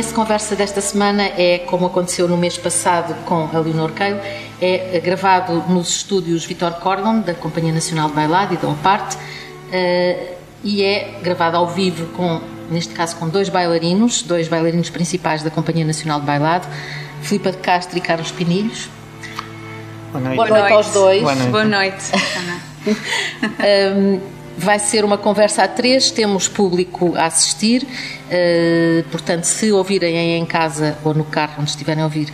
Começo de conversa desta semana é, como aconteceu no mês passado com a Leonor Keil, é gravado nos estúdios Vitor Cordon, da Companhia Nacional de Bailado e da OPART, eh, e é gravado ao vivo com, neste caso, com dois bailarinos, dois bailarinos principais da Companhia Nacional de Bailado, Filipa de Castro e Carlos Pinilhos. Boa noite. Boa noite aos dois. Boa noite. Boa noite. Um, vai ser uma conversa a três, temos público a assistir, uh, portanto, se ouvirem aí em casa ou no carro, onde estiverem a ouvir,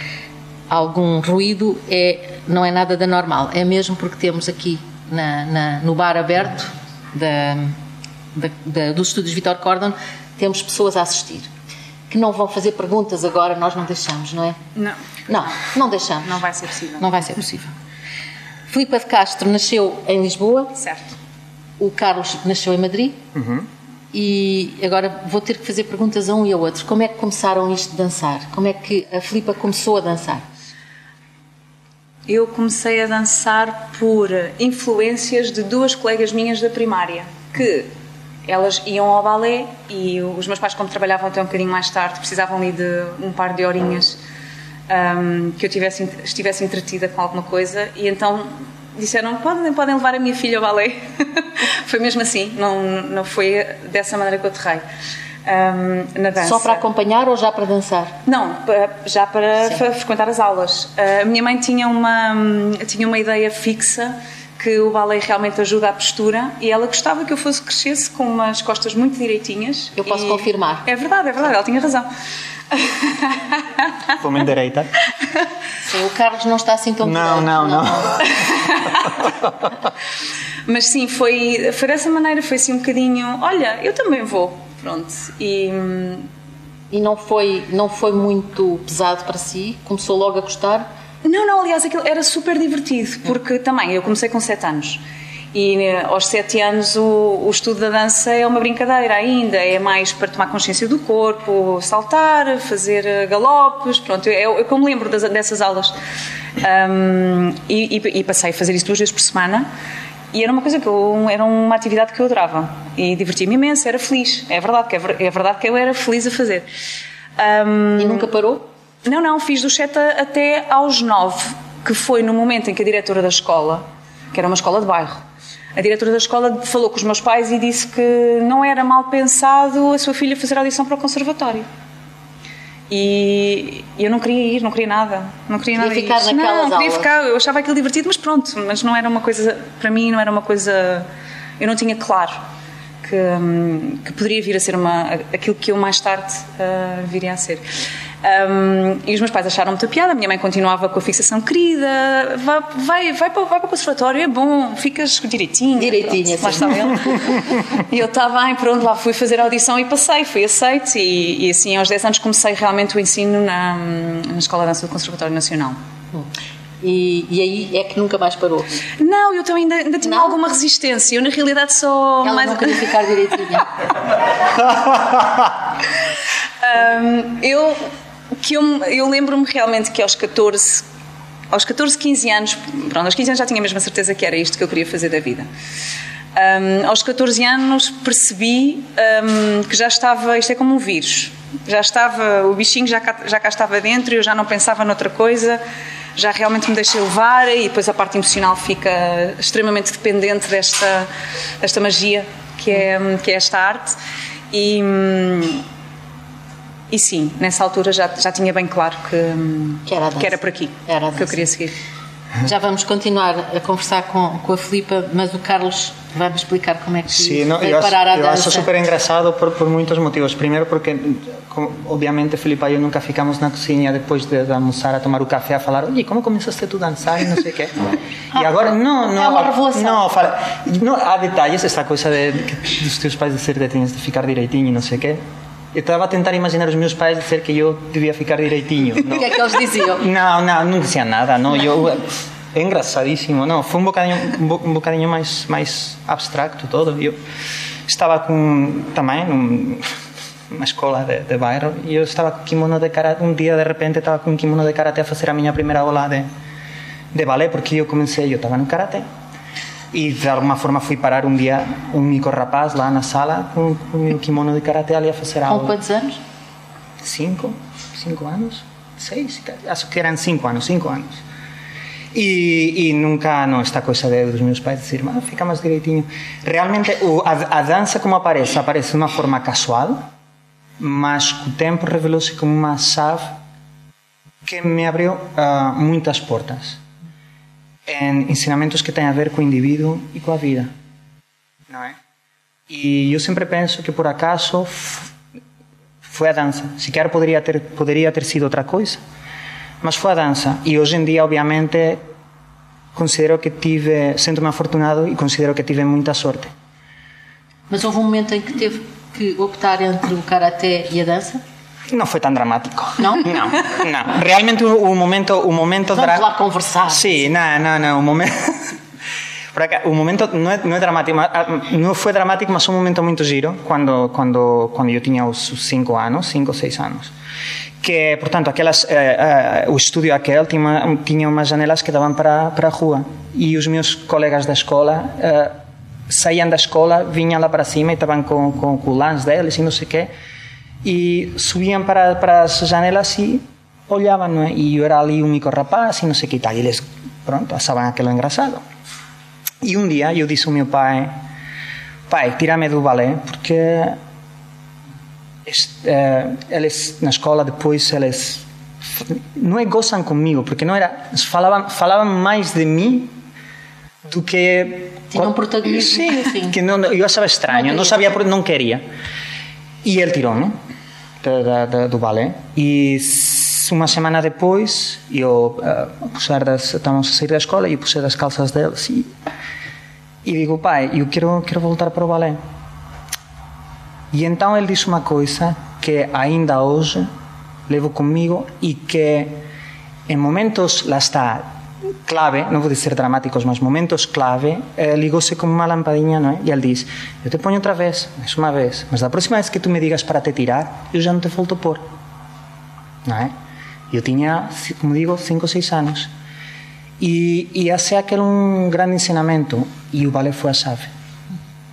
algum ruído, é, não é nada da normal, é mesmo porque temos aqui na, na, no bar aberto da, da, da, dos estúdios Vitor Cordon, temos pessoas a assistir. Que não vão fazer perguntas agora, nós não deixamos, não é? Não. Não, não deixamos. Não vai ser possível. Não vai ser possível. Filipa de Castro nasceu em Lisboa. Certo. O Carlos nasceu em Madrid. Uhum. E agora vou ter que fazer perguntas a um e ao outro. Como é que começaram isto de dançar? Como é que a Filipa começou a dançar? Eu comecei a dançar por influências de duas colegas minhas da primária, que elas iam ao balé e os meus pais, como trabalhavam até um bocadinho mais tarde, precisavam ali de um par de horinhas um, que eu tivesse, estivesse entretida com alguma coisa e então disseram podem, podem levar a minha filha ao balé. Foi mesmo assim não, não foi dessa maneira que eu aterrei. Um, na dança. Só para acompanhar ou já para dançar? não, já para Sim. frequentar as aulas. A minha mãe tinha uma, tinha uma ideia fixa que o balé realmente ajuda a postura e ela gostava que eu fosse crescesse com umas costas muito direitinhas eu posso confirmar. É verdade, é verdade, ela tinha razão Como direita. Sim, o Carlos não está assim tão Não, não, não. Mas sim, foi, foi dessa maneira, foi assim um bocadinho, olha, eu também vou, pronto. E, e não foi, não foi muito pesado para si? Começou logo a gostar? Não, não, aliás, aquilo era super divertido, porque também eu comecei com 7 anos. E eh, aos sete anos o, o, estudo da dança é uma brincadeira ainda, é mais para tomar consciência do corpo, saltar, fazer eh, galopes, pronto, eu, eu como lembro das, dessas aulas. Um, e, e, e, passei a fazer isso duas vezes por semana e era uma coisa que eu, era uma atividade que eu adorava e divertia-me imenso, era feliz, é verdade, que é, é verdade que eu era feliz a fazer. Um, e nunca parou? Não, não, fiz do 7 até aos 9, que foi no momento em que a diretora da escola, que era uma escola de bairro, a diretora da escola falou com os meus pais e disse que não era mal pensado a sua filha fazer audição para o conservatório. E eu não queria ir, não queria nada. Não queria, queria nada ficar disso. naquelas não, aulas. queria ficar, eu achava aquilo divertido, mas pronto, mas não era uma coisa, para mim não era uma coisa, eu não tinha claro que, hum, que poderia vir a ser uma, aquilo que eu mais tarde uh, viria a ser. Um, e os meus pais acharam muita piada, a minha mãe continuava com a fixação querida, vai, vai, vai, para, vai para o conservatório, é bom, ficas direitinho. Direitinho, pronto, lá está ele. e eu estava bem, pronto, lá fui fazer a audição e passei, fui aceite e, e assim aos 10 anos comecei realmente o ensino na, na Escola de Dança do Conservatório Nacional. E, e, aí é que nunca mais parou? Não, eu também ainda, ainda tinha não? alguma resistência. Eu, na realidade, só. Ela mais... não queria ficar direitinha. um, eu que eu, eu lembro-me realmente que aos 14, aos 14, 15 anos, pronto, aos 15 anos já tinha a mesma certeza que era isto que eu queria fazer da vida. Um, aos 14 anos percebi um, que já estava, isto é como um vírus, já estava, o bichinho já cá, já cá estava dentro e eu já não pensava noutra coisa, já realmente me deixei levar e depois a parte emocional fica extremamente dependente desta, desta magia que é, que é esta arte. E, e sim, nessa altura já, já tinha bem claro que, que, era, que era por aqui era que eu queria seguir. Já vamos continuar a conversar com, com a Filipa, mas o Carlos vai me explicar como é que sí, no, veio parar a eu dança. acho super engraçado por, por muitos motivos. Primeiro porque, como, obviamente, Filipa e eu nunca ficamos na cozinha depois de, de, almoçar a tomar o café a falar oye, como começaste tu a dançar e não sei o quê. E agora, não, não... É uma revelação. Não, fala, não, há detalhes, essa coisa de, de, dos teus pais dizer que tinhas de ficar direitinho e não sei o quê. Eu estaba a tentar imaginar os meus pais dizer que eu debía ficar direitinho. O que que eles diziam? Non, non, não dicían nada, non, eu... É engraçadíssimo. non, foi un bocadinho, um un, um bocadinho máis, máis abstracto todo. Eu estaba com, tamén, un, uma escola de, de bairro e eu estava com kimono de karate um dia de repente estava com kimono de karate a fazer a minha primeira aula de de balé porque eu comecei eu estava no karate E de alguma forma fui parar um dia um mico rapaz lá na sala com, com o meu kimono de karate ali a fazer aula. Com quantos anos? cinco, cinco anos, seis, acho que eram cinco anos, cinco anos. E, e nunca, não, esta coisa de, dos meus pais dizer, ah, fica mais direitinho. Realmente, o, a, a dança como aparece? Aparece de uma forma casual, mas com o tempo revelou-se como uma chave que me abriu uh, muitas portas em ensinamentos que têm a ver com o indivíduo e com a vida, não é? E eu sempre penso que por acaso foi a dança. Sequer poderia ter poderia ter sido outra coisa, mas foi a dança. E hoje em dia, obviamente, considero que tive, sinto-me afortunado e considero que tive muita sorte. Mas houve um momento em que teve que optar entre o karaté e a dança? Não foi tão dramático. Não? Não, não. Realmente o momento... O momento Vamos lá conversar. Sim, não, não, não. O momento... o momento não é, não é dramático, não foi dramático, mas um momento muito giro, quando, quando, quando eu tinha os 5 anos, 5 ou 6 anos. Que, portanto, aquelas, eh, eh, o estúdio aquele tinha, tinha umas janelas que davam para, para a rua. E os meus colegas da escola eh, saíam da escola, vinham lá para cima e estavam com, com, com o lance deles e não sei o quê e subiam para, para as janelas e olhavam, não é? E eu era ali um micro rapaz e não sei o que tal. E eles, pronto, achavam aquilo engraçado. E um dia eu disse ao meu pai: Pai, tira-me do balé, porque este, uh, eles na escola depois eles não é gozam comigo, porque não era falavam falavam mais de mim do que tinha um protagonismo sim, sim. que não, eu achava estranho, não, não sabia não queria e ele tirou-me da, da, do balé. E uma semana depois eu uh, puxar das, estávamos a sair da escola e eu puxei das calças dele e, e digo pai eu quero quero voltar para o balé. E então ele disse uma coisa que ainda hoje levo comigo e que em momentos lá está clave, non vou dizer dramáticos, mas momentos clave, eh, ligóse como unha lampadinha, non é? E al diz, eu te poño outra vez, máis unha vez, mas da próxima vez que tú me digas para te tirar, eu já non te volto por. Non é? Eu tiña, como digo, cinco ou seis anos. E, e ase aquel un gran ensinamento, e o ballet foi a xave.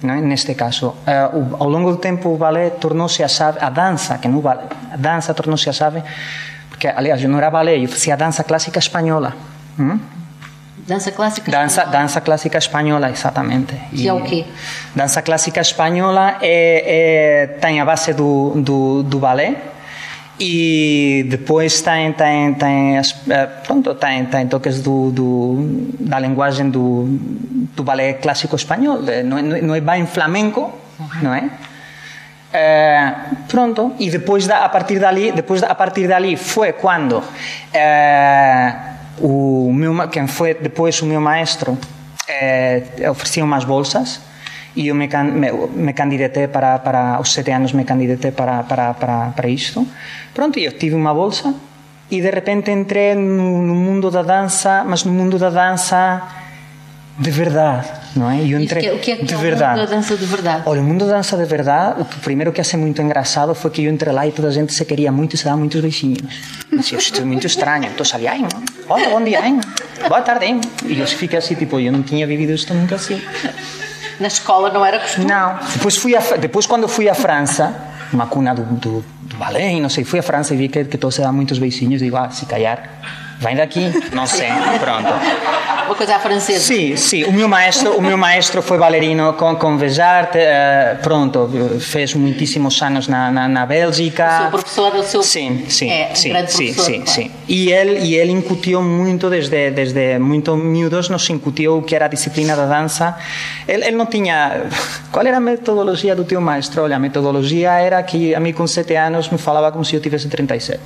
Non é? Neste caso, eh, o, ao longo do tempo o ballet tornouse a xave, a danza, que non o a danza tornouse a xave, porque, aliás, eu non era ballet, eu facía danza clásica española, Hum? Dança clássica dança, espanhola. Dança clássica espanhola, exatamente. Que e é o quê? Dança clássica espanhola é, é, tem a base do, do, do balé e depois tem, tem, tem, eh, pronto, tem, tem toques do, do, da linguagem do, do balé clássico espanhol. Não é, não é bem flamenco, não é? É, pronto, e depois da, a partir dali, depois a partir dali foi quando é, o meu, quem foi depois o meu maestro é, oferecia umas bolsas e eu me, me, me candidatei para, para aos sete anos me candidatei para, para, para, para isto. Pronto, eu tive uma bolsa e de repente entrei no, no mundo da dança mas no mundo da dança de verdade, não é? Eu entrei, o que é, o que é de é verdade. mundo da dança de verdade? Olha, o mundo da dança de verdade, o primeiro que achei muito engraçado foi que eu entrei lá e toda a gente se queria muito e se dava muitos beijinhos. Dizia, isto é muito estranho. Então sabia, ai, olha, bom dia, hein? boa tarde, hein? E eu fiquei assim, tipo, eu não tinha vivido isto nunca assim. Na escola não era costume? Não. Depois, fui a, depois quando fui à França, uma cuna do, do, do balé, não sei, fui à França e vi que, que todos se davam muitos beijinhos, digo, ah, se calhar vem daqui, não sei, pronto. Uma coisa à francesa. Sim, sim. O meu maestro, o meu maestro foi bailarino com, com Vejarte, uh, pronto, fez muitíssimos anos na, na, na Bélgica. O seu professor, o seu... Sim, sim, é, sim, sim, sim, sim. E ele, e ele incutiu muito, desde, desde muito miúdos, nos incutiu o que era a disciplina da dança. Ele, ele não tinha... Qual era a metodologia do teu maestro? Olha, a metodologia era que a mim com sete anos me falava como se eu tivesse 37.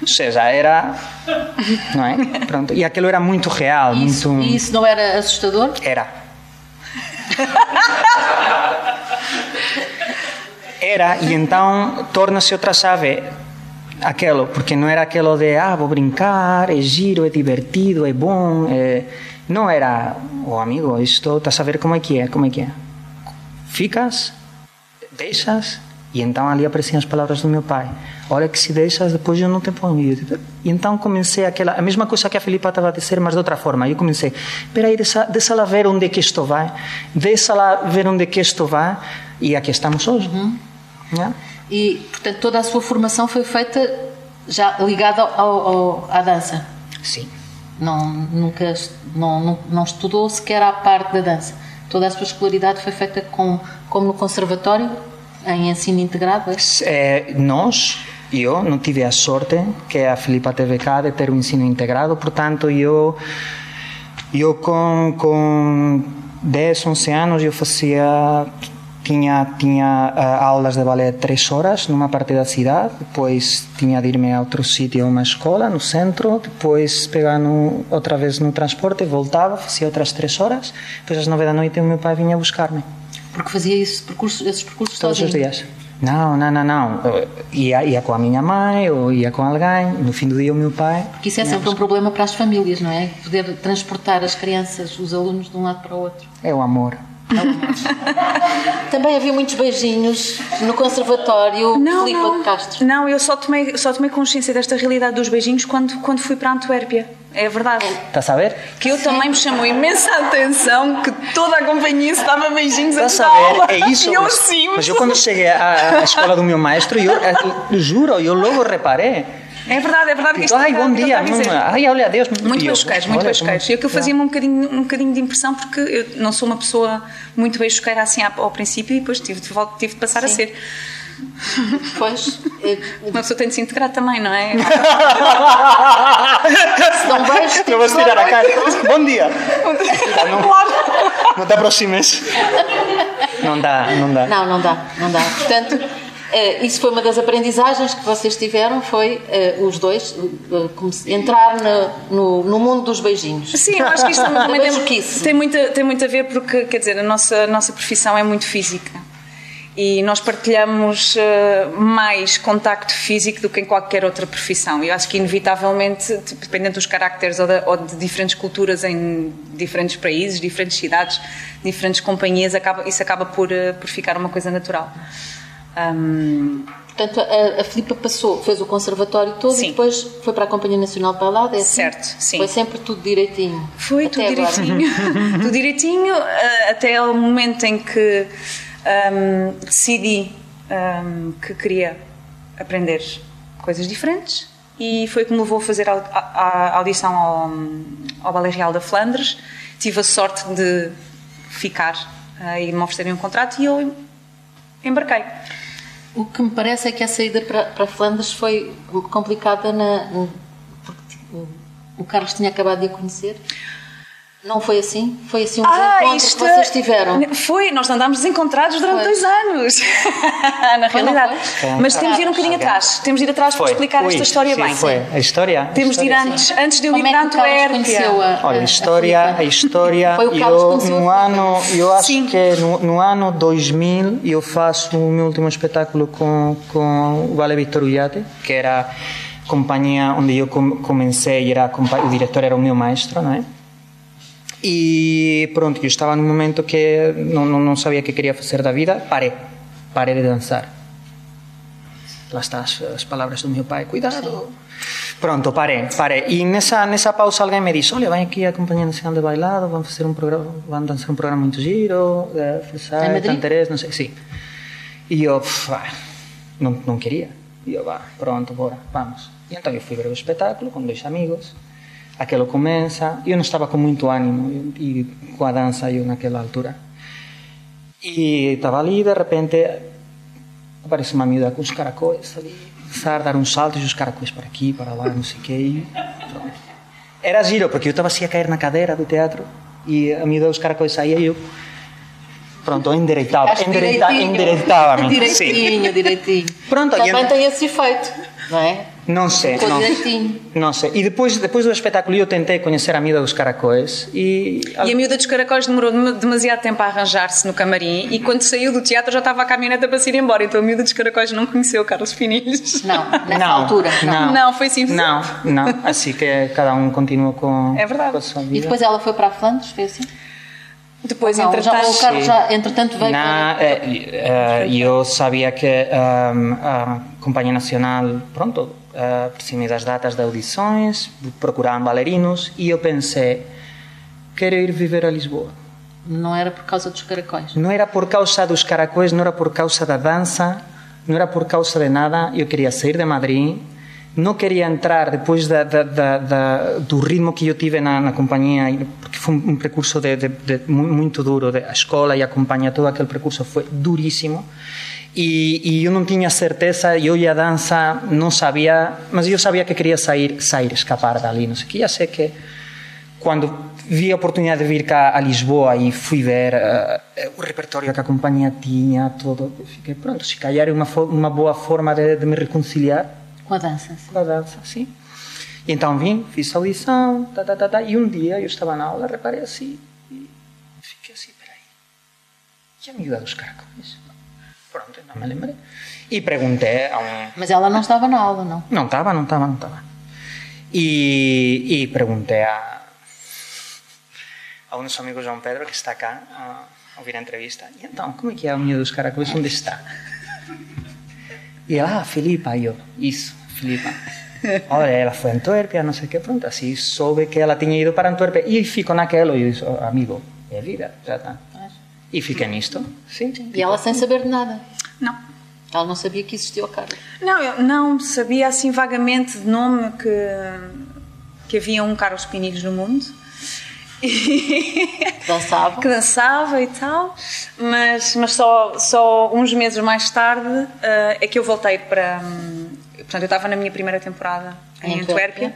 Ou seja, era. Não é? Pronto. E aquilo era muito real. Isso, muito... E isso não era assustador? Era. Era, e então torna-se outra chave aquilo, porque não era aquilo de ah, vou brincar, é giro, é divertido, é bom. É... Não era, oh amigo, isto, estás a ver como é que é, como é que é. Ficas, deixas, e então ali apareciam as palavras do meu pai. Olha que se deixas, depois eu não te ponho. E então comecei aquela, a mesma coisa que a Filipa estava a dizer, mas de outra forma. Eu comecei, espera aí, deixa, deixa lá ver onde é que isto vai. Deixa lá ver onde é que isto vai. E aqui estamos hoje. Uhum. Yeah. E, portanto, toda a sua formação foi feita já ligada ao, ao, à dança? Sim. Não, nunca não, não, não estudou sequer à parte da dança? Toda a sua escolaridade foi feita com, como no conservatório, em ensino integrado? É? É, nós, eu, não tive a sorte que a Filipa teve cá de ter um ensino integrado, portanto, eu, eu com, com 10, 11 anos, eu fazia tinha tinha uh, aulas de balé três horas numa parte da cidade depois tinha de irme a outro sítio uma escola no centro depois pegar no, outra vez no transporte voltava fazia outras três horas depois às nove da noite o meu pai vinha buscar-me porque fazia isso, percurso, esses percursos todos sozinho? os dias não, não, não, não. Ia, ia com a minha mãe ou ia com alguém. No fim do dia, o meu pai. Porque isso é sempre um problema para as famílias, não é? Poder transportar as crianças, os alunos, de um lado para o outro. É o amor. Também havia muitos beijinhos no conservatório Não, Filipe não. de Castro. Não, eu só tomei, só tomei consciência desta realidade dos beijinhos quando, quando fui para a Antuérpia. É verdade. Estás a ver? Que eu também me chamou imensa atenção que toda a companhia se dava beijinhos Estás a aula. ver? É isso. E eu mas, assim, mas eu quando cheguei à, à escola do meu maestro, eu, eu juro, eu logo reparei. É verdade, é verdade que isto Então, ai, está- bom dia. está a Ai, olha, Deus. Muito eu, beijoqueiros, muito olha, beijoqueiros. E aquilo como- fazia-me um bocadinho, um bocadinho de impressão porque eu não sou uma pessoa muito beijoqueira assim ao princípio e depois tive de, tive de passar a Sim. ser. Pois, Uma pessoa tem de se integrar também, não é? se dão beijos, Não vas tirar a cara. Bom dia. Não te aproximes. Não dá, não dá. Não, não dá, não dá. Portanto, eh, isso foi uma das aprendizagens que vocês tiveram, foi eh, os dois eh, entrar no, no, no mundo dos beijinhos. Sim, eu acho que isto também tem, Beijoquice. tem, muito, tem muito a ver porque, quer dizer, a nossa, a nossa profissão é muito física. E nós partilhamos eh, mais contacto físico do que em qualquer outra profissão. E eu acho que, inevitavelmente, tipo, dependendo dos caracteres ou, da- ou de diferentes culturas em diferentes países, diferentes cidades, diferentes companhias, acaba, isso acaba por, eh, por ficar uma coisa natural. Ahm, Portanto, a, a Filipa passou, fez o conservatório todo Sim. e depois foi para a Companhia Nacional de Balada, é assim? Certo, sim. Foi sempre tudo direitinho. Foi tudo direitinho. tudo direitinho, eh, até o momento em que ahm, decidi ahm, que queria aprender coisas diferentes e foi que me levou a fazer a, a- a audição ao, ao Ballet Real da Flandres. Tive a sorte de ficar eh, e me oferecerem um contrato e eu embarquei. O que me parece é que a saída para, para Flandres foi complicada na, porque tipo, o Carlos tinha acabado de a conhecer. Não foi assim? Foi assim um desencontro que vocês tiveram. Foi, nós andámos desencontrados durante Pois. dois anos. Na Foi, realidade. foi? Mas temos de ir um bocadinho Ok. atrás. Temos de ir atrás para Foi. explicar Ui, esta história sim, bem. Foi. A história. Temos de ir história, antes, antes de eu ir Como é para a Antuérpia. a, Olha, a a história, a história, Foi o Carlos eu no a ano, eu acho Sim. que no, no ano 2000 eu faço o meu último espetáculo com com o Vale Victor Ullate, que era a companhia onde eu com- comecei, era a compa- o diretor era o meu maestro, não é? E pronto, eu estava num momento que não, não, não sabia o que queria fazer da vida, parei, parei de dançar. Lá estão as, as palavras do meu pai, cuidado. Pronto, parei, parei. E nessa, nessa pausa alguém me disse, olha, vem aqui acompañando a cena de bailado, vão fazer um programa, vão dançar um programa muito giro, eh, ah, de Frisai, Tanterés, não sei, sim. E eu, pff, não, não queria. E eu, vá, pronto, bora, vamos. E então eu fui ver o espetáculo com dois amigos, aquilo começa, eu não estava com muito ânimo, e, com a dança eu naquela altura. E estava ali, de repente, aparece uma miúda com os caracóis ali, começar a dar uns saltos e os caracóis para aqui, para lá, não sei o quê. Era giro, porque eu estava assim a cair na cadeira do teatro e a miúda dos caracóis saía e eu. Pronto, endireitava, Acho endireita, direitinho. endireitava-me. Sim. Direitinho, direitinho. Pronto, Também e- tem esse efeito, não é? Não sei, não, não sei. E depois, depois do espetáculo eu tentei conhecer a miúda dos caracóis e... E a miúda dos caracóis demorou dem- demasiado tempo a arranjar-se no camarim e quando saiu do teatro já estava a caminhoneta para se ir embora. Então a miúda dos caracóis não conheceu o Carlos Pinilhos. Não, nessa não, altura. Não, Não, foi assim. Não, não. Assim que cada um continua com, É verdade. com a sua E vida. depois ela foi para a Flandres, foi assim? Depois, Não, já, entretanto. o Carlos já, entretanto, veio Na, para... eh, eh, eu sabia que ehm, a Companhia Nacional, pronto, aproximei das datas de audições, procuravam bailarinos e eu pensei, quero ir viver a Lisboa. Não era por causa dos caracóis. Não era por causa dos caracóis, não era por causa da dança, não era por causa de nada, eu queria sair de Madrid, não queria entrar depois da, da, da, do ritmo que eu tive na, na companhia, porque foi um, percurso de, de, muito duro, a escola e a companhia, todo aquele percurso foi duríssimo. E, e, eu não tinha certeza, eu e a dança não sabia, mas eu sabia que queria sair, sair escapar dali, não sei o que. Já sei que quando vi a oportunidade de vir cá a Lisboa e fui ver uh, o repertório que a companhia tinha, todo, fiquei pronto, se calhar é uma, uma boa forma de, de me reconciliar com a dança. Sim. Com a dança, sim. E então vim, fiz a audição, tá, tá, tá, tá, e um dia eu estava na aula, reparei assim, e fiquei assim, peraí, e a miúda dos caracóis? Pronto, não me lembrei. E perguntei a um... Mas ela não estava na aula, não? Não estava, não estava, não estava. E, e perguntei a, a um dos amigos João Pedro, que está cá a ouvir a entrevista, e então, como é que é a miúda dos caracóis, onde está? E ela, ah, Filipa, e eu, isso, Filipa. Olha, ela foi a Antuérpia, não sei o que, pronto, assim soube que ela tinha ido para Antuérpia e ficou naquela, e eu disse, amigo, é vida, já está. E fiquei nisto, sim. E ela sem saber de nada? Não. Ela não sabia que existia o Carlos? Não, eu não sabia assim vagamente de nome que, que havia um Carlos Pinilhos no mundo. Que dançava. que dançava e tal, mas, mas só, só uns meses mais tarde uh, é que eu voltei para. Um, portanto, eu estava na minha primeira temporada em, em Antuérpia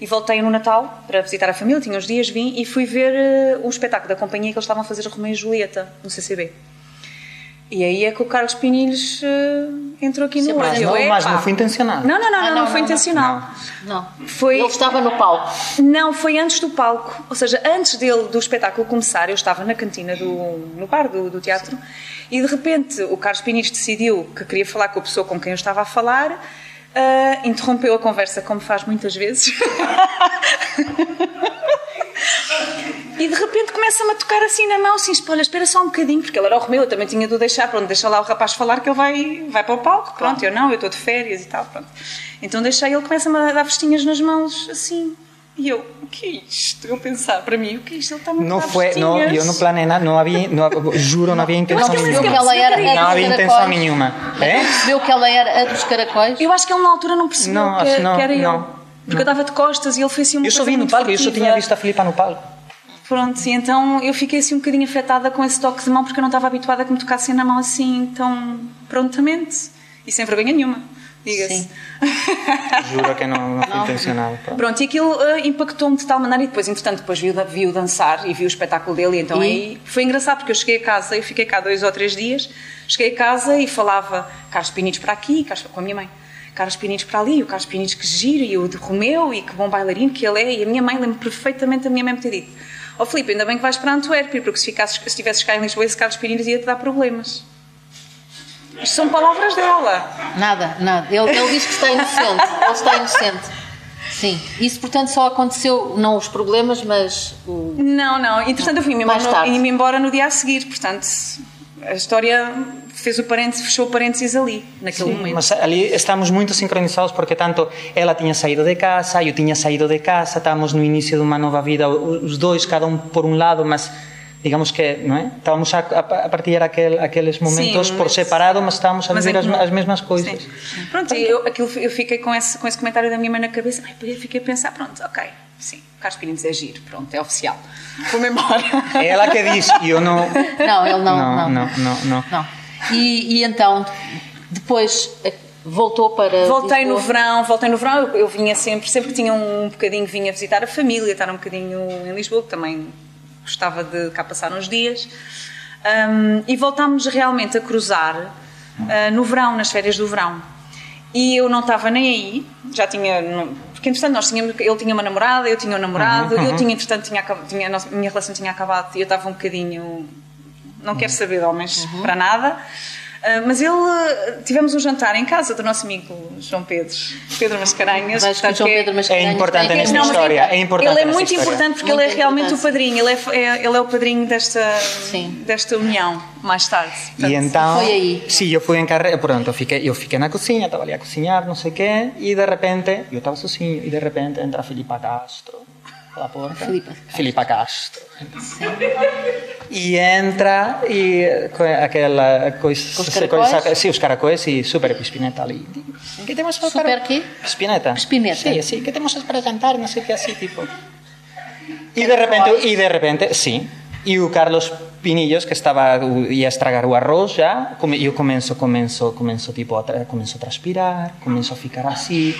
e voltei no Natal para visitar a família, tinha uns dias, vim e fui ver uh, o espetáculo da companhia que eles estavam a fazer Romeu e Julieta no CCB. E aí é que o Carlos Pinilhos uh, entrou aqui Sim, no mas, não, mas não foi intencional. Não, não, não, ah, não, não, não, foi intencional. Não. Foi... Ele estava no palco. Não, foi antes do palco. Ou seja, antes dele, do espetáculo começar, eu estava na cantina, do, no bar do, do teatro, Sim. e de repente o Carlos Pinilhos decidiu que queria falar com a pessoa com quem eu estava a falar Uh, interrompeu a conversa, como faz muitas vezes. e de repente começa-me a tocar assim na mão, assim, olha, espera só um bocadinho, porque ele era o Romeu, eu também tinha de o deixar, pronto, deixa lá o rapaz falar que ele vai, vai para o palco, pronto, eu não, eu estou de férias e tal, pronto. Então deixei, ele começa-me a dar vestinhas nas mãos, assim, e eu, o que é isto? Eu pensar para mim, o que é isto? Ele está muito não foi, não, Eu não planei nada, não havia, não, juro, não havia intenção nenhuma. Que ela era não havia intenção nenhuma. É? Percebeu que ela era a dos caracóis? Eu acho que ele na altura não percebeu não, que, não, que, era não, eu. Porque eu estava de costas e ele fez assim um Eu só vi no palco, eu só tinha visto a Filipa no palco. Pronto, e então eu fiquei assim um bocadinho afetada com esse toque de mão porque eu não estava habituada a que me tocassem na mão assim tão prontamente e sem vergonha nenhuma diga-se. Juro que não, não foi intencionado. Pronto, pronto e aquilo uh, impactou-me de tal maneira e depois, entretanto, depois viu, viu dançar e viu o espetáculo dele, e então e? aí foi engraçado porque eu cheguei a casa, eu fiquei cá dois ou três dias, cheguei a casa e falava Carlos Pinitos para aqui, com a minha mãe. Carlos Pinitos para ali, o Carlos Pinitos que gira, e o de Romeu, e que bom bailarino que ele é, e a minha mãe lembra perfeitamente a minha mãe me ter dito: Ó oh, Filipe, ainda bem que vais para Antuérpia, porque se, ficasses, se estivesses cá em Lisboa, esse Carlos Pinitos ia-te dar problemas. Isto são palavras dela. Nada, nada. Ele, ele diz que está inocente. Ele está inocente. Sim. Isso, portanto, só aconteceu, não os problemas, mas. O... Não, não. Entretanto, eu fui-me embora, no, embora no dia a seguir. Portanto, a história fez o parênteses, fechou o parênteses ali, naquele Sim, momento. Mas ali estamos muito sincronizados porque tanto ela tinha saído de casa, eu tinha saído de casa, estávamos no início de uma nova vida, os dois, cada um por um lado, mas digamos que não é? estávamos a, a partilhar aquel, aqueles momentos Sim, por separado, mas estávamos a viver as, as, mesmas coisas. Sim. Pronto, eu, aquilo, eu fiquei com esse, com esse comentário da minha mãe na cabeça, ai, fiquei a pensar, pronto, ok, sim, Carlos Pininos é giro, pronto, é oficial. Vou-me embora. É ela que diz, e eu não... Não, ele não. Não, não, não. não, não. E, e então, depois eh, voltou para voltei Lisboa. no verão voltei no verão eu, eu, vinha sempre sempre que tinha um bocadinho vinha visitar a família estar um bocadinho em Lisboa que também gostava de cá passar uns dias. Um, e voltámos realmente a cruzar uh, no verão, nas férias do verão. E eu não estava nem aí, já tinha. Porque entretanto nós tínhamos, ele tinha uma namorada, eu tinha um namorado, uhum, uhum. eu tinha, entretanto, tinha, tinha, a minha relação tinha acabado e eu estava um bocadinho. Não quero saber de homens uhum. para nada. Uh, mas ele, tivemos um jantar em casa do nosso amigo João Pedro, Pedro Mascarenhas. Portanto, João Pedro Mascarenhas é importante nesta não, história. É importante ele é muito história. importante porque muito ele é realmente o padrinho. Ele é, é, ele é o padrinho desta, desta união mais tarde. Portanto, e então, foi aí. Sim, eu fui encarregado. Pronto, eu fiquei, eu fiquei na cozinha, estava ali a cozinhar, não sei o quê, e de repente, eu estava sozinho, e de repente entra Filipa Castro pela porta. Filipa. Filipa Castro. E entra e com aquela coisa... Com os caracóis? Sim, os caracóis e super Spinetta ali. Que temos Super para... quê? Spinetta. Spinetta. Sí, sí, que temos para cantar, no sé qué así, tipo... Y de repente, y de repente, sí. E o Carlos Pinillos, que estaba ia estragar o arroz já, eu començo, començo, començo tipo a, començo a transpirar, començo a ficar assim.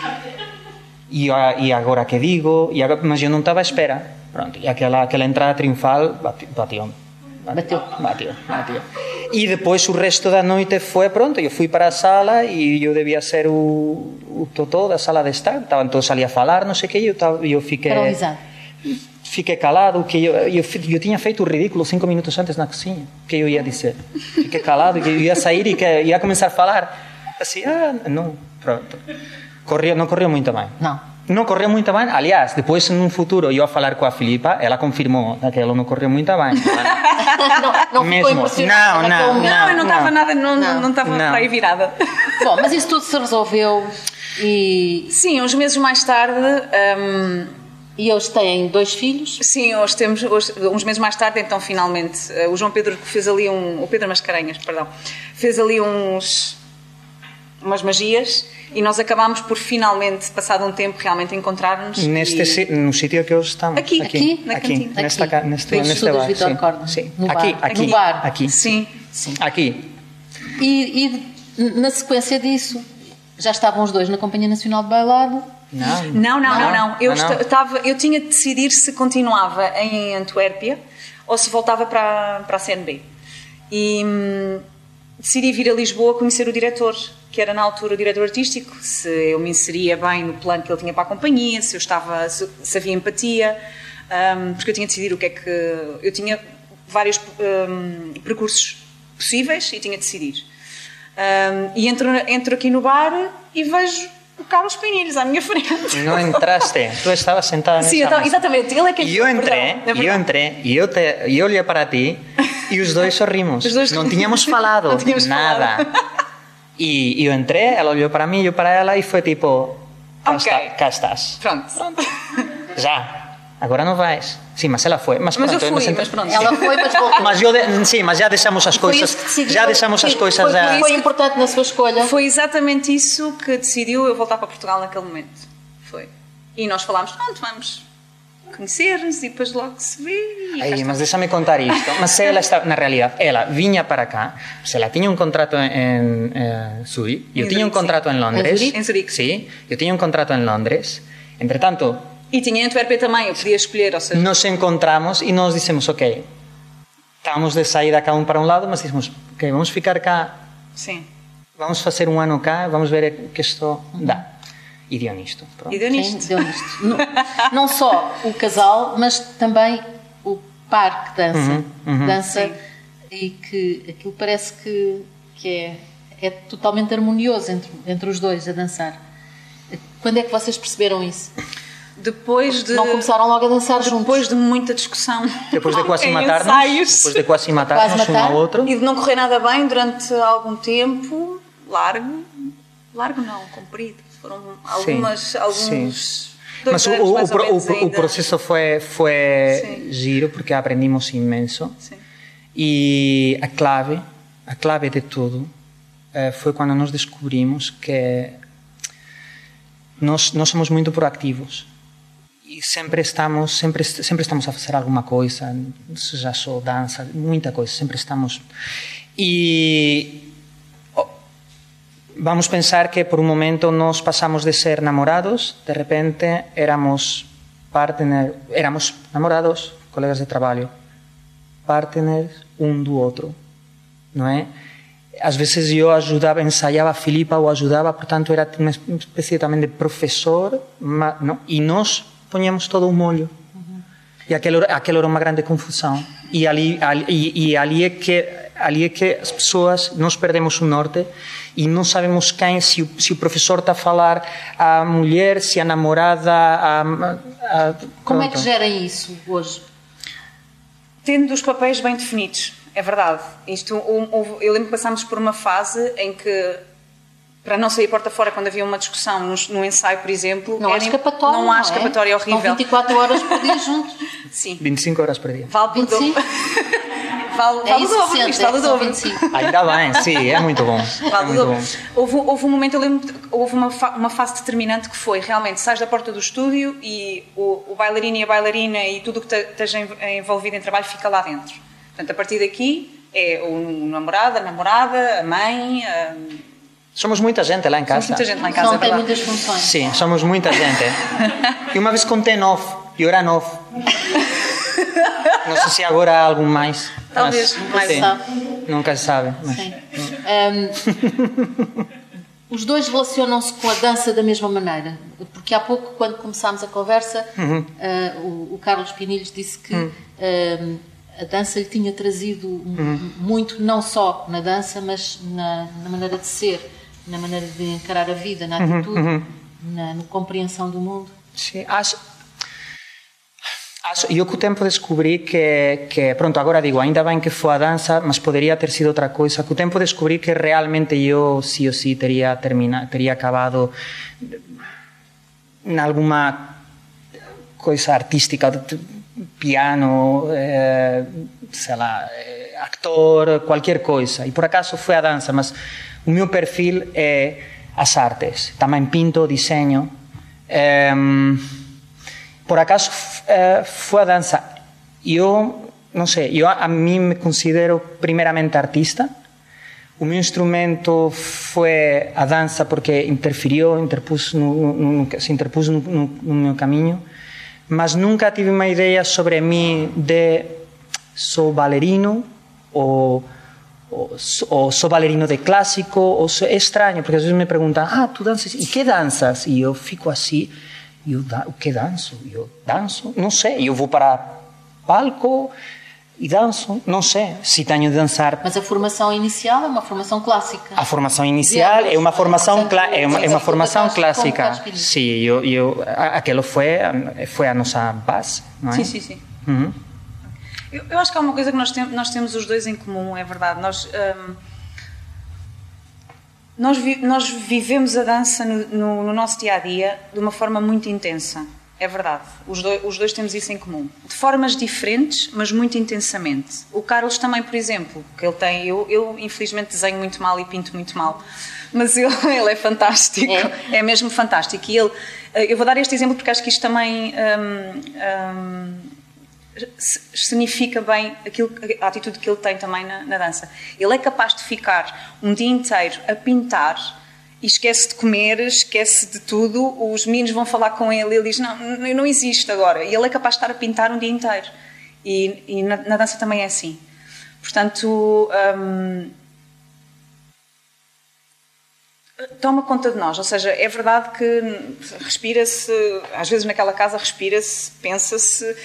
E, e agora que digo, e agora, mas eu não estava à espera. Pronto, e aquela, aquela entrada triunfal bateu. Bateu. Bateu, bateu. E depois o resto da noite foi, pronto, eu fui para a sala e eu devia ser o, o totó da sala de estar, estavam todos ali a falar, não sei o que, eu, tava- eu fiquei... Paralisado. Fiquei calado, que eu, eu, eu tinha feito o ridículo cinco minutos antes na cozinha, que eu ia dizer. Fiquei calado, que eu ia sair e que ia começar a falar. Assim, ah, não, pronto. Correu, não correu muito bem. Não. Não correu muito bem. Aliás, depois, num futuro, eu a falar com a Filipa, ela confirmou que ela não correu muito bem. não, não ficou Mesmo. Não, naquele não. Não, eu não não. estava nada, não Não. não estava Não. para aí virada. Bom, mas isso tudo se resolveu e, Sim, uns meses mais tarde, hum, e eles têm dois filhos. sim, hoje temos, hoje, uns meses mais tarde, então finalmente, eh, o João Pedro fez ali um, o Pedro Mascarenhas, perdão, fez ali uns, umas magias e nós acabámos por finalmente, passado um tempo, realmente encontrar-nos. Neste, e- no sítio que hoje estamos. Aqui, aqui, na aqui, cantina. nesta, Aqui, neste, nos neste bar. Vitor sim. Corda, Sim. no aqui, bar. aqui, No bar. aqui. Sim. Sim. Aqui. E, e na sequência disso, já estavam os dois na Companhia Nacional de Bailado. Não. Não, não, não, não. Eu, Não, não. esta- estava, eu tinha de decidir se continuava em Antuérpia ou se voltava para, para a CNB. E hum, decidi vir a Lisboa conhecer o diretor, que era na altura o diretor artístico, se eu me inseria bem no plano que ele tinha para a companhia, se eu estava, se, se havia empatia, hum, porque eu tinha de decidir o que é que. Eu tinha vários hum, percursos possíveis e tinha de decidir. Hum, e entro, entro aqui no bar e vejo o Carlos Pinheiros à minha frente. Não entraste. Tu estavas sentada Sim, então, exatamente. Ele é quem E eu perdão, entrei, é e eu entrei, e eu, te, e eu olhei para ti, e os dois sorrimos. Os dois- Não tínhamos falado Não tínhamos nada. falado. E eu entrei, ela olhou para mim, eu para ela, e foi tipo: cá, Ok. está- cá estás. Pronto. Já. Agora não vais. Sim, mas ela foi. Mas, Mas eu pronto, fui, mas pronto. Ela foi, mas voltou. Mas eu de- sim, mas já deixamos as coisas. decidiu. Já deixamos as Sim, coisas foi, já. Foi importante na sua escolha. Foi exatamente isso que decidiu eu voltar para Portugal naquele momento. Foi. E nós falámos, pronto, vamos conhecer-nos e depois logo se vê. Aí, mas deixa-me contar isto. Mas ela está, na realidade, ela vinha para cá, se ela tinha um contrato em, em Zurique, eu Em tinha um Zurique, contrato em Londres. Em Zurique? Em Zurique. Sim, eu tinha um contrato em Londres. Entretanto, E tinha em Antuérpia também, eu podia escolher, ou seja, nos encontramos e nós dissemos, ok, estamos de saída cada um para um lado, mas dissemos, ok, vamos ficar cá, sim. vamos fazer um ano cá, vamos ver o que isto dá. E deu nisto. Pronto. E deu Sim, nisto. deu nisto. Não, não só o casal, mas também o par que dança. dança Sim. e que aquilo parece que, que é, é totalmente harmonioso entre, entre os dois a dançar. Quando é que vocês perceberam isso? Depois de. Não começaram logo a dançar juntos? Depois de muita discussão. Depois de quase matar-nos, ensaios. depois de quase matar-nos um ao outro, E de não correr nada bem durante algum tempo, largo. Largo não, comprido. Foram algumas. Sim, alguns. sim. dois Mas o, anos, o, mais o, o, menos, pro- o ainda. processo foi, foi Sim. giro porque aprendimos imenso. Sim. E a clave, a clave de tudo, eh, foi quando nós descobrimos que nós, nós somos muito proativos e sempre estamos sempre sempre estamos a fazer alguma coisa seja só dança muita coisa sempre estamos e vamos pensar que por um momento nós passamos de ser namorados de repente éramos partner éramos namorados colegas de trabalho partners um do outro não é às vezes eu ajudava, ensaiava a Filipa ou ajudava, portanto era uma espécie também de professor, ma- não? e nós ponhamos todo o molho. E aquilo, aquilo era uma grande confusão. E ali, ali, e, e ali, é que, ali é que as pessoas, nós perdemos o norte e não sabemos quem, se o, se o professor está a falar à mulher, se a namorada, a, a, Como é que gerem isso hoje? Tendo os papéis bem definidos, é verdade. Isto, eu lembro que passámos por uma fase em que para não sair porta fora quando havia uma discussão num ensaio, por exemplo. Não há escapatória. Não há é? escapatória Estão horrível. 24 horas por dia juntos. Sim. 25 horas por dia. Vale por 25? dobro. vale É vale o dobro, isto é vale o são dobro. 25. Ainda bem, sim, é muito bom. É Vale o muito dobro. bom. Houve, houve um momento, eu lembro, houve uma, fa- uma fase determinante que foi realmente sais da porta do estúdio e o, o bailarino e a bailarina e tudo o que te- esteja env- envolvido em trabalho fica lá dentro. Portanto, a partir daqui é o namorado, a namorada, a mãe, a, Somos muita gente lá em casa. muita gente lá em casa. Não é tem verdade. muitas funções. Sim, somos muita gente. E uma vez contei nove, e eu era nove. Não sei se agora há algum mais. Talvez, mas, mais sim, um. Sabe. Nunca se sabe. mas- Sim. Ahm, os dois relacionam-se com a dança da mesma maneira. Porque há pouco, quando começámos a conversa, Uhum. ah, o, o Carlos Pinilhos disse que ahm, a dança lhe tinha trazido Uhum. muito, não só na dança, mas na, na maneira de ser, na maneira de encarar a vida, na Uhum, atitude, na, na compreensão do mundo. Sim, acho, acho, eu com o tempo descobri que, que, pronto, agora digo, ainda bem que foi a dança, mas poderia ter sido outra coisa. Com o tempo descobri que realmente eu, sí ou sí, teria, termina, teria acabado em alguma coisa artística, piano, eh, sei eh, actor, qualquer coisa. E por acaso foi a dança, mas o meu perfil é as artes. Também pinto, desenho. Em, por acaso eh, foi a dança. Eu, não sei, eu a mim me considero primeiramente artista. O meu instrumento foi a dança porque interferiu, interpus no, no, se no, no meu caminho, mas nunca tive uma ideia sobre mim de sou bailarino ou, ou, so- ou sou bailarino de clássico. Ou sou, é estranho, porque às vezes me perguntam: Ah, tu danças? E que danças? E eu fico assim: e eu, da- o que danço? E Eu danço? Não sei. E eu vou para palco e danço? Não sei se tenho de dançar Mas a formação inicial é uma formação clássica. a formação inicial é uma formação é uma, é uma formação clássica. Sim, eu, eu, a- aquilo foi foi a nossa base, não é? Sim, sim, sim. Uhum. Eu, eu acho que há uma coisa que nós, tem, nós temos os dois em comum, é verdade. Nós, hum, nós, vi- nós vivemos a dança no, no- no nosso dia a dia de uma forma muito intensa. É verdade. Os dois, os dois temos isso em comum. De formas diferentes, mas muito intensamente. O Carlos também, por exemplo, que ele tem. Eu, eu infelizmente desenho muito mal e pinto muito mal. Mas ele, ele é fantástico. É? É mesmo fantástico. E ele. eh, Eu vou dar este exemplo porque acho que isto também. hum, hum, significa bem aquilo, a atitude que ele tem também na, na dança. Ele é capaz de ficar um dia inteiro a pintar e esquece de comer, esquece de tudo. Os meninos vão falar com ele e ele diz: Não, não, não existe agora. E ele é capaz de estar a pintar um dia inteiro. E, e na, na dança também é assim. Portanto. hum, toma conta de nós, ou seja, é verdade que respira-se, às vezes naquela casa respira-se, pensa-se,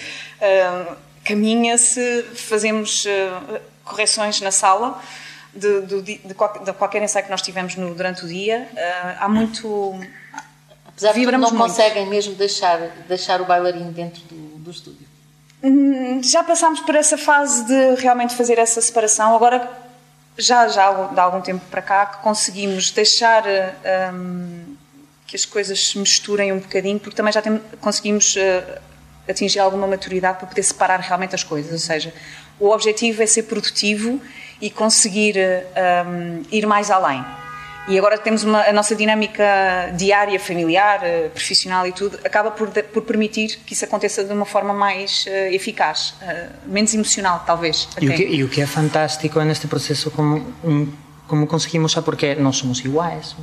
ah, caminha-se, fazemos ah, correções na sala de, de, qual- de qualquer ensaio que nós tivemos no- durante o dia. Ah, há muito. Apesar de não muito. conseguem mesmo deixar, deixar o bailarino dentro do, do estúdio. Hum, Já passámos por essa fase de realmente fazer essa separação. Agora, já, já há algum- de algum tempo para cá, que conseguimos deixar hum, que as coisas se misturem um bocadinho, porque também já tem- conseguimos eh, atingir alguma maturidade para poder separar realmente as coisas. Ou seja, o objetivo é ser produtivo e conseguir hum, ir mais além. E agora temos uma, a nossa dinâmica diária, familiar, eh, profissional e tudo, acaba por, por permitir que isso aconteça de uma forma mais eh, eficaz, eh, menos emocional, talvez. E o, que, e o que é fantástico neste processo como um, como conseguimos porque nós somos iguais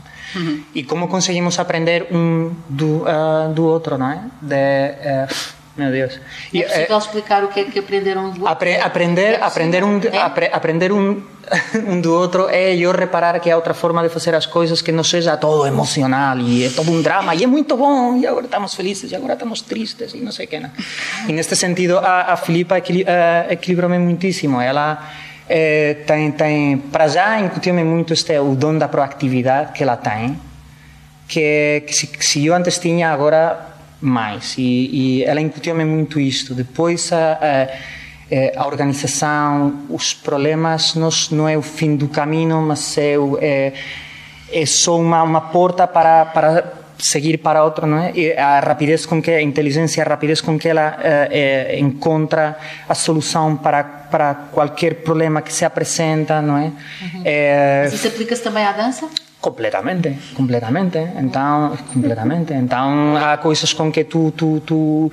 e como conseguimos aprender um do ah, do outro não é de eh, meu Deus E, É possível explicar o que é que aprenderam do Apre- aprender, aprender um, É? apre- aprender um, um do outro é eu reparar que há outra forma de fazer as coisas que não seja todo emocional e é todo um drama e é muito bom e agora estamos felizes e agora estamos tristes e não sei o que. Né? E neste sentido a, a Filipa equili- eh, equilibrou-me muitíssimo. Ela eh, tem, tem, para já incutiu-me muito este, o dom da proatividade que ela tem que, que, se, que se eu antes tinha, agora mais. E, e ela incutiu-me muito isto. Depois, a, a, a organização, os problemas, não, não é o fim do caminho, mas é, o- é, é só uma, uma porta para, para seguir para outro, não é? E a rapidez com que a inteligência, a rapidez com que ela eh, encontra a solução para para qualquer problema que se apresenta, não é? Uhum. é Mas isso aplica-se também à dança? Completamente, completamente. Então, completamente. Então, há coisas com que tu, tu, tu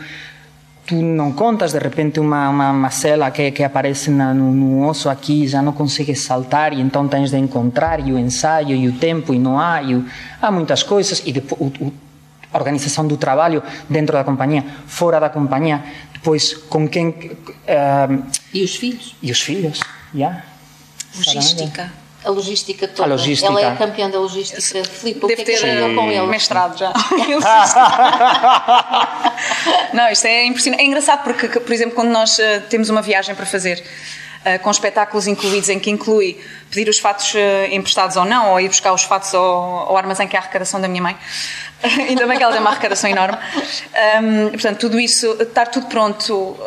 tu não contas de repente uma, uma, uma cela que, que aparece na, no, no, osso aqui já não consegues saltar e então tens de encontrar e o ensaio e o tempo e não há e o, há muitas coisas e depois o, o, a organização do trabalho dentro da companhia fora da companhia depois com quem uh, e os filhos e os filhos já yeah. logística a logística toda. A logística. Ela é campeã da logística. Filipe, o que é que ter com ele? mestrado já. não, isto é impressionante. É engraçado porque, por exemplo, quando nós uh, temos uma viagem para fazer uh, com espetáculos incluídos, em que inclui pedir os fatos uh, emprestados ou não, ou ir buscar os fatos ao, ao armazém que é a arrecadação da minha mãe, Ainda bem que ela tem uma arrecadação enorme. Um, portanto, tudo isso, estar tudo pronto uh,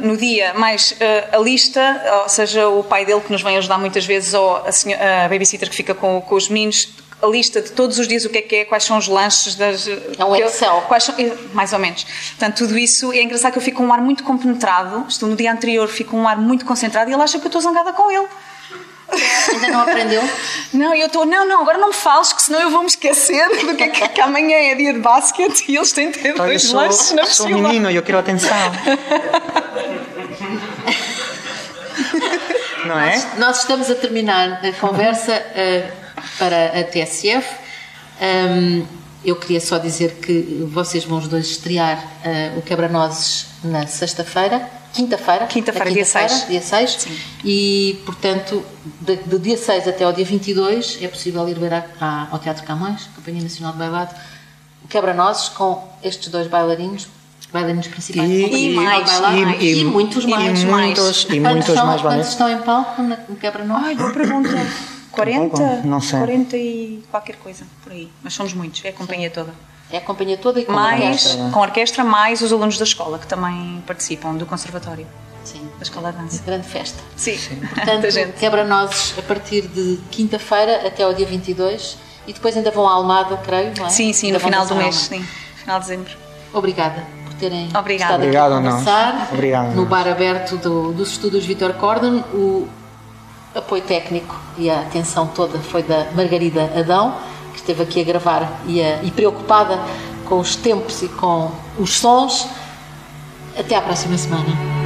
no dia, mais uh, a lista, ou seja, o pai dele que nos vem ajudar muitas vezes, ou a, senhora, a babysitter que fica com, com os meninos, a lista de todos os dias o que é que é, quais são os lanches das. É um Excel. Eu, quais são, mais ou menos. Portanto, tudo isso. É engraçado que eu fico com um ar muito compenetrado. Estou no dia anterior, fico com um ar muito concentrado e ele acha que eu estou zangada com ele. Ainda não aprendeu? Não, eu estou, não, não, agora não me fales, que senão eu vou me esquecer do que, é que, que amanhã é dia de basquete e eles têm de ter dois sou, lanches na Sou menino e eu quero atenção. não é? Nós, nós, estamos a terminar a conversa uh, para a TSF. Um, eu queria só dizer que vocês vão os dois estrear uh, o Quebra-Nozes na sexta-feira quinta-feira. Quinta-feira, quinta dia 6. Dia 6. Sim. E, portanto, do dia 6 até ao dia 22 é possível ir ver a, a, ao Teatro Camões, Companhia Nacional de Bailado, o Quebra-Nozes com estes dois bailarinos bailarinos principais e, e, e mais, e, mais. E, muitos mais. E muitos, e muitos estão, mais Quantos estão em palco no Quebra-Nozes? Ai, boa pergunta. 40? Não sei. 40 e qualquer coisa, por aí. Mas somos muitos, é a companhia Sim. toda. É a companhia toda e com mais, orquestra. Com orquestra, mais os alunos da escola que também participam do conservatório. Sim. Da escola de dança. Grande festa. Sim. Sim. Portanto, quebra-nozes a partir de quinta-feira até ao dia 22 e depois ainda vão à Almada, creio, não é? Sim, sim, ainda no final do mês, sim. Final de dezembro. Obrigada por terem Obrigada. estado Obrigado, aqui a conversar Obrigado, no bar aberto do, dos estúdios Vitor Cordon. O apoio técnico e a atenção toda foi da Margarida Adão, esteve aqui a gravar e, a, e preocupada com os tempos e com os sons. Até à próxima semana.